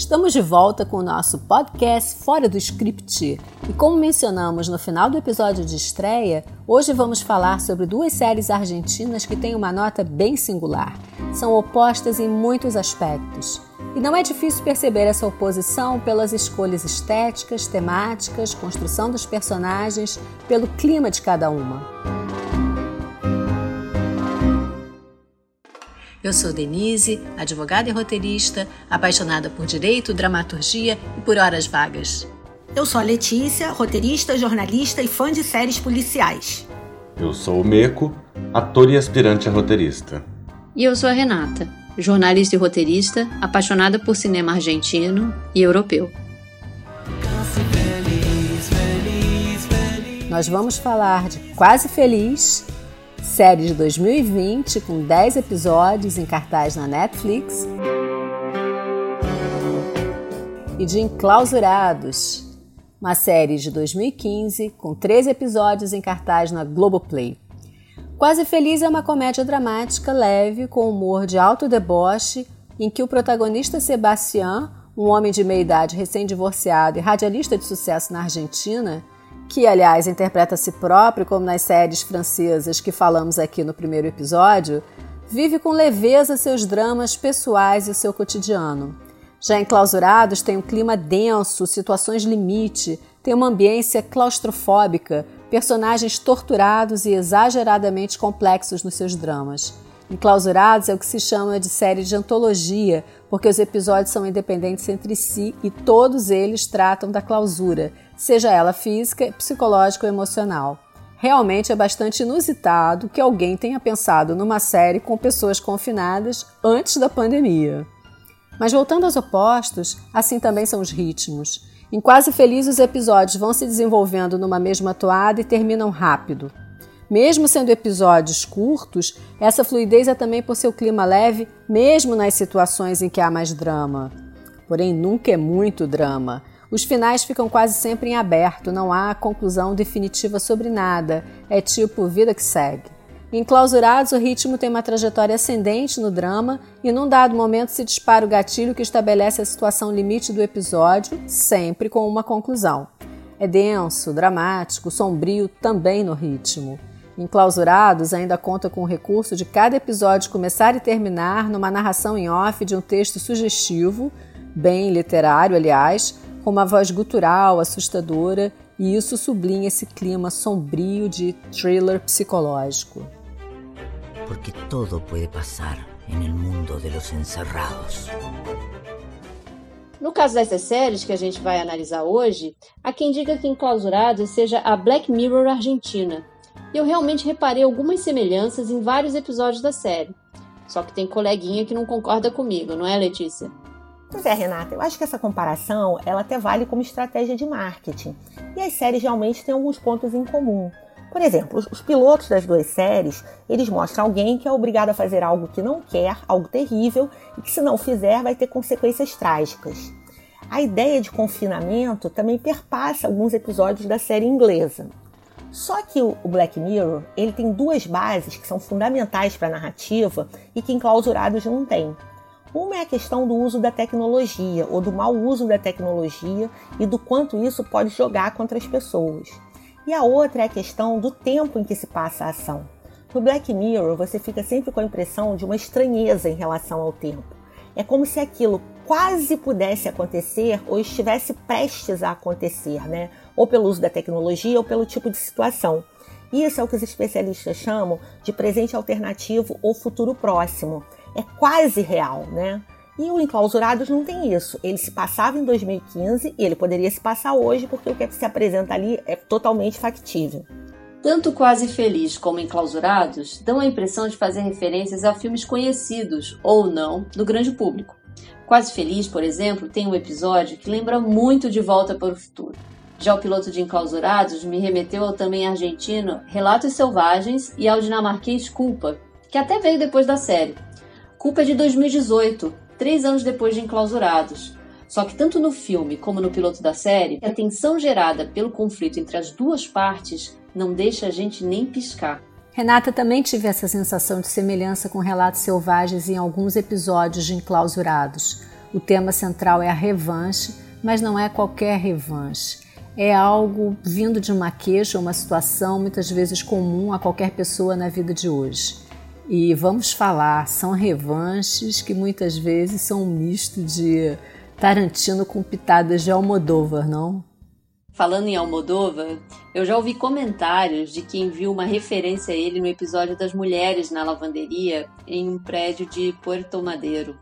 Estamos de volta com o nosso podcast Fora do Script. E como mencionamos no final do episódio de estreia, hoje vamos falar sobre duas séries argentinas que têm uma nota bem singular. São opostas em muitos aspectos. E não é difícil perceber essa oposição pelas escolhas estéticas, temáticas, construção dos personagens, pelo clima de cada uma. Eu sou Denise, advogada e roteirista, apaixonada por direito, dramaturgia e por horas vagas. Eu sou a Letícia, roteirista, jornalista e fã de séries policiais. Eu sou o Meco, ator e aspirante a roteirista. E eu sou a Renata, jornalista e roteirista, apaixonada por cinema argentino e europeu. Nós vamos falar de Quase Feliz série de 2020 com 10 episódios em cartaz na Netflix. E de Enclausurados, uma série de 2015 com 13 episódios em cartaz na Globoplay. Quase Feliz é uma comédia dramática leve com humor de alto deboche em que o protagonista Sebastián, um homem de meia idade recém-divorciado e radialista de sucesso na Argentina, que aliás interpreta a si próprio, como nas séries francesas que falamos aqui no primeiro episódio, vive com leveza seus dramas pessoais e o seu cotidiano. Já enclausurados, tem um clima denso, situações limite, tem uma ambiência claustrofóbica, personagens torturados e exageradamente complexos nos seus dramas. Enclausurados é o que se chama de série de antologia, porque os episódios são independentes entre si e todos eles tratam da clausura, seja ela física, psicológica ou emocional. Realmente é bastante inusitado que alguém tenha pensado numa série com pessoas confinadas antes da pandemia. Mas voltando aos opostos, assim também são os ritmos. Em Quase Feliz, os episódios vão se desenvolvendo numa mesma toada e terminam rápido. Mesmo sendo episódios curtos, essa fluidez é também por seu clima leve, mesmo nas situações em que há mais drama. Porém, nunca é muito drama. Os finais ficam quase sempre em aberto, não há conclusão definitiva sobre nada. É tipo vida que segue. Em Clausurados, o ritmo tem uma trajetória ascendente no drama e num dado momento se dispara o gatilho que estabelece a situação limite do episódio, sempre com uma conclusão. É denso, dramático, sombrio também no ritmo. Em Clausurados, ainda conta com o recurso de cada episódio começar e terminar numa narração em off de um texto sugestivo, bem literário, aliás, com uma voz gutural, assustadora, e isso sublinha esse clima sombrio de thriller psicológico. Porque todo pode passar no mundo dos encerrados. No caso dessas séries que a gente vai analisar hoje, há quem diga que Enclausurados seja a Black Mirror argentina. E eu realmente reparei algumas semelhanças em vários episódios da série. Só que tem coleguinha que não concorda comigo, não é, Letícia? Pois é, Renata, eu acho que essa comparação ela até vale como estratégia de marketing. E as séries realmente têm alguns pontos em comum. Por exemplo, os, os, pilotos das duas séries, eles mostram alguém que é obrigado a fazer algo que não quer, algo terrível, e que se não fizer vai ter consequências trágicas. A ideia de confinamento também perpassa alguns episódios da série inglesa. Só que o Black Mirror, ele tem duas bases que são fundamentais para a narrativa e que enclausurados não tem. Uma é a questão do uso da tecnologia, ou do mau uso da tecnologia e do quanto isso pode jogar contra as pessoas. E a outra é a questão do tempo em que se passa a ação. No Black Mirror, você fica sempre com a impressão de uma estranheza em relação ao tempo. É como se aquilo quase pudesse acontecer ou estivesse prestes a acontecer, né? Ou pelo uso da tecnologia ou pelo tipo de situação. Isso é o que os especialistas chamam de presente alternativo ou futuro próximo é quase real, né? E o Enclausurados não tem isso. Ele se passava em 2015 e ele poderia se passar hoje porque o que se apresenta ali é totalmente factível. Tanto Quase Feliz como Enclausurados dão a impressão de fazer referências a filmes conhecidos, ou não, do grande público. Quase Feliz, por exemplo, tem um episódio que lembra muito de Volta para o Futuro. Já o piloto de Enclausurados me remeteu ao também argentino Relatos Selvagens e ao dinamarquês Culpa, que até veio depois da série. Culpa é de 2018, três anos depois de Enclausurados. Só que tanto no filme como no piloto da série, a tensão gerada pelo conflito entre as duas partes não deixa a gente nem piscar. Renata também tive essa sensação de semelhança com relatos selvagens em alguns episódios de Enclausurados. O tema central é a revanche, mas não é qualquer revanche. É algo vindo de uma queixa uma situação muitas vezes comum a qualquer pessoa na vida de hoje. E vamos falar, são revanches que muitas vezes são um misto de Tarantino com pitadas de Almodóvar, não? Falando em Almodóvar, eu já ouvi comentários de quem viu uma referência a ele no episódio das mulheres na lavanderia em um prédio de Puerto Madeiro.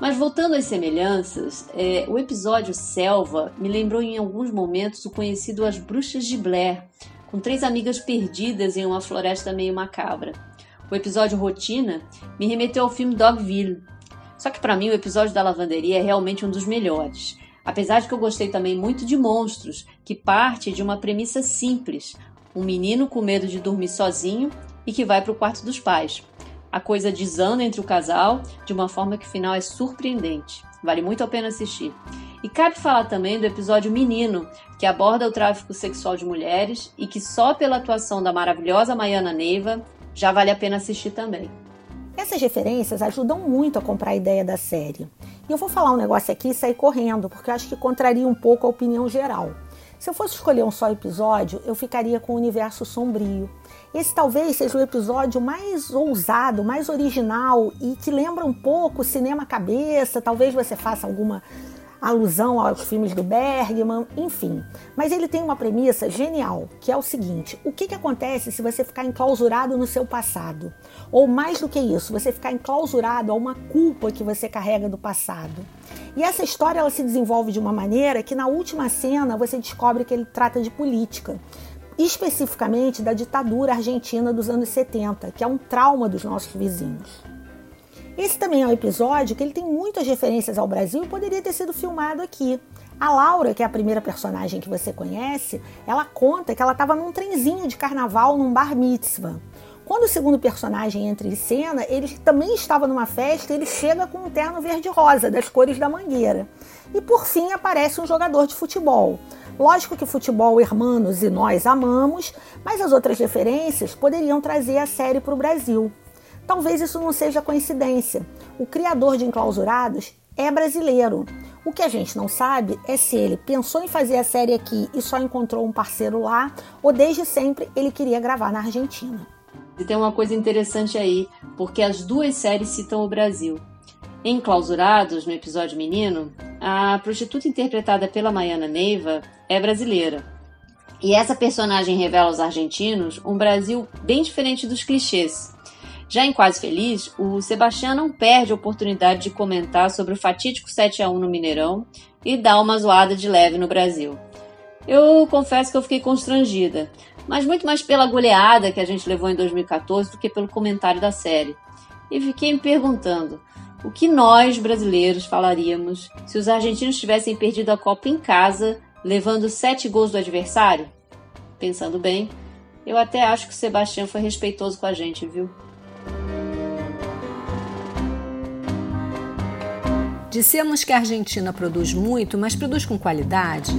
Mas voltando às semelhanças, é, o episódio Selva me lembrou em alguns momentos o conhecido As Bruxas de Blair, com três amigas perdidas em uma floresta meio macabra. O episódio Rotina me remeteu ao filme Dogville. Só que para mim o episódio da lavanderia é realmente um dos melhores. Apesar de que eu gostei também muito de Monstros, que parte de uma premissa simples: um menino com medo de dormir sozinho e que vai para o quarto dos pais. A coisa desanda entre o casal de uma forma que o final é surpreendente. Vale muito a pena assistir. E cabe falar também do episódio Menino, que aborda o tráfico sexual de mulheres e que só pela atuação da maravilhosa Maiana Neiva já vale a pena assistir também. Essas referências ajudam muito a comprar a ideia da série. E eu vou falar um negócio aqui e sair correndo, porque eu acho que contraria um pouco a opinião geral. Se eu fosse escolher um só episódio, eu ficaria com o universo sombrio. Esse talvez seja o episódio mais ousado, mais original e que lembra um pouco cinema cabeça. Talvez você faça alguma alusão aos filmes do Bergman, enfim. Mas ele tem uma premissa genial, que é o seguinte: o que, que acontece se você ficar enclausurado no seu passado? Ou mais do que isso, você ficar enclausurado a uma culpa que você carrega do passado. E essa história ela se desenvolve de uma maneira que na última cena você descobre que ele trata de política especificamente da ditadura argentina dos anos 70, que é um trauma dos nossos vizinhos. Esse também é um episódio que ele tem muitas referências ao Brasil e poderia ter sido filmado aqui. A Laura, que é a primeira personagem que você conhece, ela conta que ela estava num trenzinho de carnaval num bar mitzvah. Quando o segundo personagem entra em cena, ele também estava numa festa e ele chega com um terno verde-rosa, das cores da mangueira. E por fim aparece um jogador de futebol. Lógico que futebol, hermanos e nós amamos, mas as outras referências poderiam trazer a série para o Brasil. Talvez isso não seja coincidência. O criador de Enclausurados é brasileiro. O que a gente não sabe é se ele pensou em fazer a série aqui e só encontrou um parceiro lá, ou desde sempre ele queria gravar na Argentina. E tem uma coisa interessante aí, porque as duas séries citam o Brasil. Em Clausurados, no episódio Menino, a prostituta interpretada pela Maiana Neiva é brasileira. E essa personagem revela aos argentinos um Brasil bem diferente dos clichês. Já em Quase Feliz, o Sebastião não perde a oportunidade de comentar sobre o fatídico 7 a 1 no Mineirão e dar uma zoada de leve no Brasil. Eu confesso que eu fiquei constrangida, mas muito mais pela goleada que a gente levou em 2014 do que pelo comentário da série. E fiquei me perguntando o que nós brasileiros falaríamos se os argentinos tivessem perdido a Copa em casa, levando sete gols do adversário? Pensando bem, eu até acho que o Sebastião foi respeitoso com a gente, viu? Dissemos que a Argentina produz muito, mas produz com qualidade?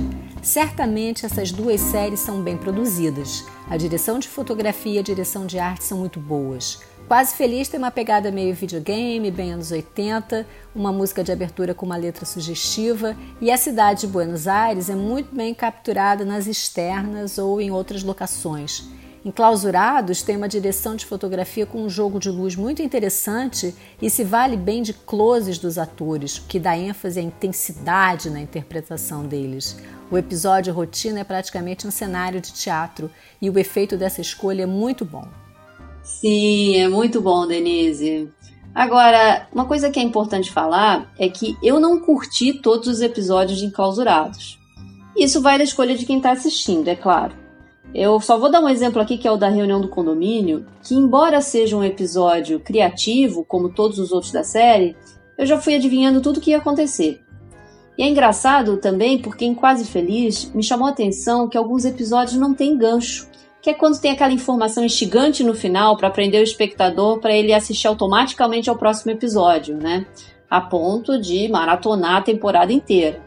Certamente essas duas séries são bem produzidas. A direção de fotografia e a direção de arte são muito boas. Quase Feliz tem uma pegada meio videogame, bem anos 80, uma música de abertura com uma letra sugestiva e a cidade de Buenos Aires é muito bem capturada nas externas ou em outras locações. Enclausurados tem uma direção de fotografia com um jogo de luz muito interessante e se vale bem de closes dos atores, que dá ênfase à intensidade na interpretação deles. O episódio Rotina é praticamente um cenário de teatro e o efeito dessa escolha é muito bom. Sim, é muito bom, Denise. Agora, uma coisa que é importante falar é que eu não curti todos os episódios de Enclausurados. Isso vai da escolha de quem está assistindo, é claro. Eu só vou dar um exemplo aqui que é o da reunião do condomínio, que embora seja um episódio criativo, como todos os outros da série, eu já fui adivinhando tudo o que ia acontecer. E é engraçado também porque em Quase Feliz me chamou a atenção que alguns episódios não têm gancho. que é quando tem aquela informação instigante no final para prender o espectador para ele assistir automaticamente ao próximo episódio, né? A ponto de maratonar a temporada inteira.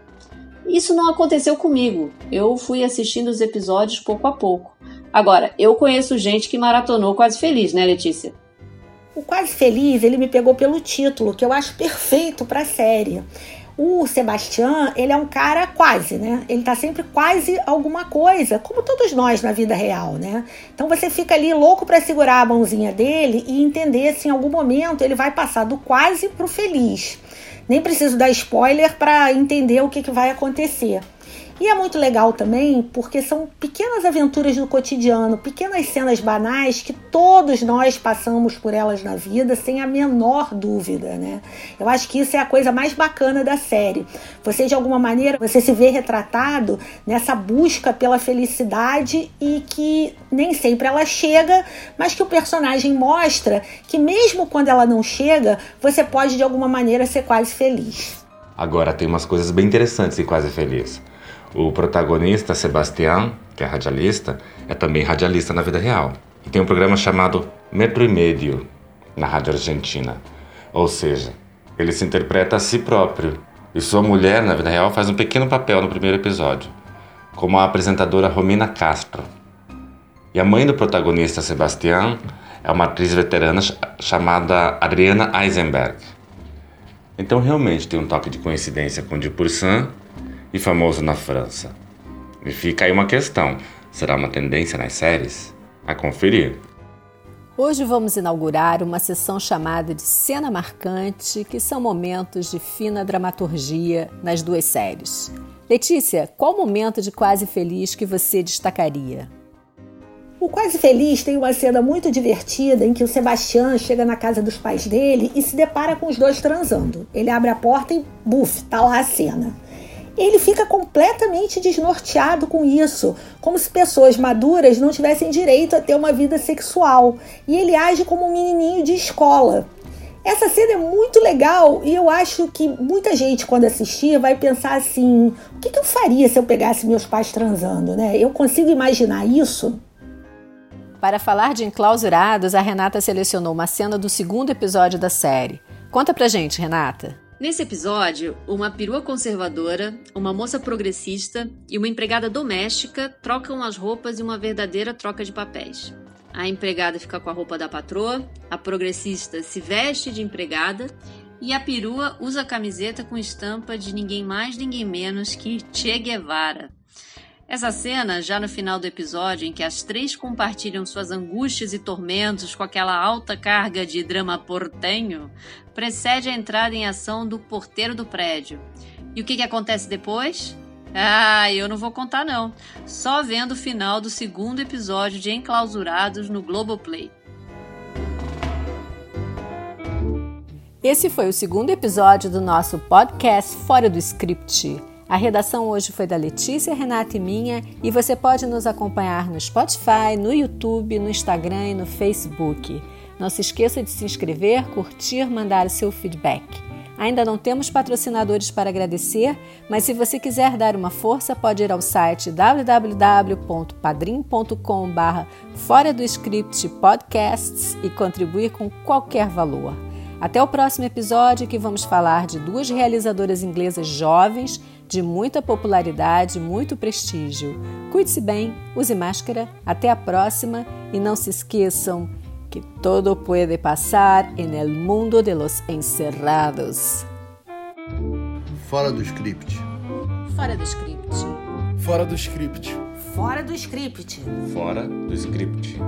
Isso não aconteceu comigo. Eu fui assistindo os episódios pouco a pouco. Agora, eu conheço gente que maratonou quase feliz, né, Letícia? O Quase Feliz, ele me pegou pelo título, que eu acho perfeito para a série. O Sebastião, ele é um cara quase, né? Ele tá sempre quase alguma coisa, como todos nós na vida real, né? Então você fica ali louco para segurar a mãozinha dele e entender se em algum momento ele vai passar do quase pro feliz. Nem preciso dar spoiler para entender o que, que vai acontecer. E é muito legal também porque são pequenas aventuras do cotidiano, pequenas cenas banais que todos nós passamos por elas na vida sem a menor dúvida, né? Eu acho que isso é a coisa mais bacana da série. Você de alguma maneira você se vê retratado nessa busca pela felicidade e que nem sempre ela chega, mas que o personagem mostra que mesmo quando ela não chega, você pode de alguma maneira ser quase feliz. Agora tem umas coisas bem interessantes e quase feliz. O protagonista, Sebastián, que é radialista, é também radialista na vida real. E tem um programa chamado Metro e Medio, na rádio argentina. Ou seja, ele se interpreta a si próprio. E sua mulher, na vida real, faz um pequeno papel no primeiro episódio, como a apresentadora Romina Castro. E a mãe do protagonista, Sebastián, é uma atriz veterana chamada Adriana Eisenberg. Então realmente tem um toque de coincidência com Dupourcin e famoso na França. E fica aí uma questão: será uma tendência nas séries? A conferir. Hoje vamos inaugurar uma sessão chamada de Cena Marcante, que são momentos de fina dramaturgia nas duas séries. Letícia, qual momento de Quase Feliz que você destacaria? O Quase Feliz tem uma cena muito divertida em que o Sebastião chega na casa dos pais dele e se depara com os dois transando. Ele abre a porta e, buf, tá lá a cena ele fica completamente desnorteado com isso, como se pessoas maduras não tivessem direito a ter uma vida sexual. E ele age como um menininho de escola. Essa cena é muito legal e eu acho que muita gente, quando assistir, vai pensar assim: o que, eu faria se eu pegasse meus pais transando, né? Eu consigo imaginar isso? Para falar de enclausurados, a Renata selecionou uma cena do segundo episódio da série. Conta pra gente, Renata. Nesse episódio, uma perua conservadora, uma moça progressista e uma empregada doméstica trocam as roupas em uma verdadeira troca de papéis. A empregada fica com a roupa da patroa, a progressista se veste de empregada e a perua usa a camiseta com estampa de ninguém mais, ninguém menos que Che Guevara. Essa cena, já no final do episódio, em que as três compartilham suas angústias e tormentos com aquela alta carga de drama portenho, precede a entrada em ação do porteiro do prédio. E o que, que acontece depois? Ah, eu não vou contar não. Só vendo o final do segundo episódio de Enclausurados no Globoplay. Esse foi o segundo episódio do nosso podcast Fora do Script. A redação hoje foi da Letícia, Renata e minha, e você pode nos acompanhar no Spotify, no YouTube, no Instagram e no Facebook. Não se esqueça de se inscrever, curtir, mandar o seu feedback. Ainda não temos patrocinadores para agradecer, mas se você quiser dar uma força, pode ir ao site www.padrim.com.br Fora do Script Podcasts e contribuir com qualquer valor. Até o próximo episódio que vamos falar de duas realizadoras inglesas jovens de muita popularidade, muito prestígio. Cuide-se bem, use máscara, até a próxima e não se esqueçam que todo pode passar en el mundo de los encerrados. Fora do script. Fora do script. Fora do script. Fora do script. Fora do script.